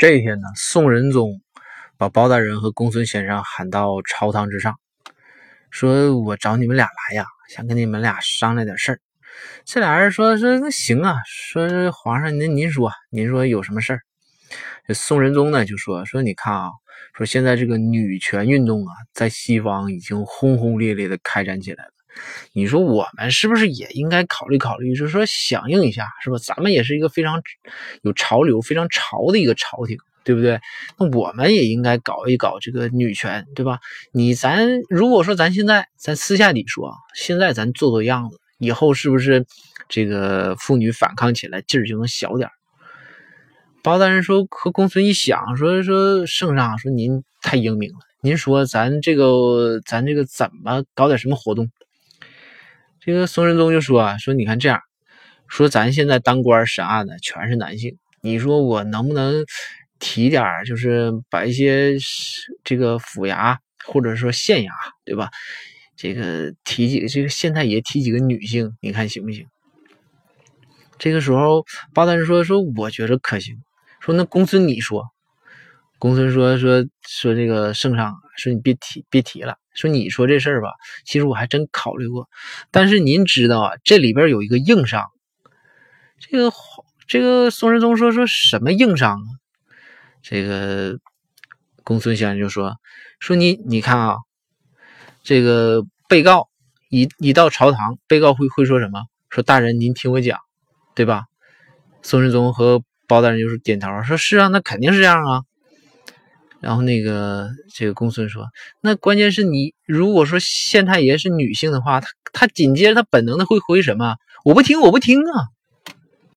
这一天呢，宋仁宗把包大人和公孙先生喊到朝堂之上，说：“我找你们俩来呀，想跟你们俩商量点事儿。”这俩人说：“说那行啊，说皇上，您您说，您说有什么事儿？”这宋仁宗呢就说：“说你看啊，说现在这个女权运动啊，在西方已经轰轰烈烈的开展起来了。”你说我们是不是也应该考虑考虑，就是说响应一下，是吧？咱们也是一个非常有潮流、非常潮的一个朝廷，对不对？那我们也应该搞一搞这个女权，对吧？你咱如果说咱现在咱私下里说，现在咱做做样子，以后是不是这个妇女反抗起来劲儿就能小点包大人说和公孙一想说说圣上说您太英明了，您说咱这个咱这个怎么搞点什么活动？这个宋仁宗就说啊，说你看这样，说咱现在当官审案的全是男性，你说我能不能提点就是把一些这个府衙或者说县衙，对吧？这个提几个这个县太爷提几个女性，你看行不行？这个时候包大人说说，我觉着可行。说那公孙你说。公孙说说说这个圣上说你别提别提了，说你说这事儿吧，其实我还真考虑过，但是您知道啊，这里边有一个硬伤。这个这个宋仁宗说说什么硬伤啊？这个公孙先生就说说你你看啊，这个被告一一到朝堂，被告会会说什么？说大人您听我讲，对吧？宋仁宗和包大人就是点头说是啊，那肯定是这样啊。然后那个这个公孙说：“那关键是你如果说县太爷是女性的话，他他紧接着他本能的会回什么？我不听，我不听啊！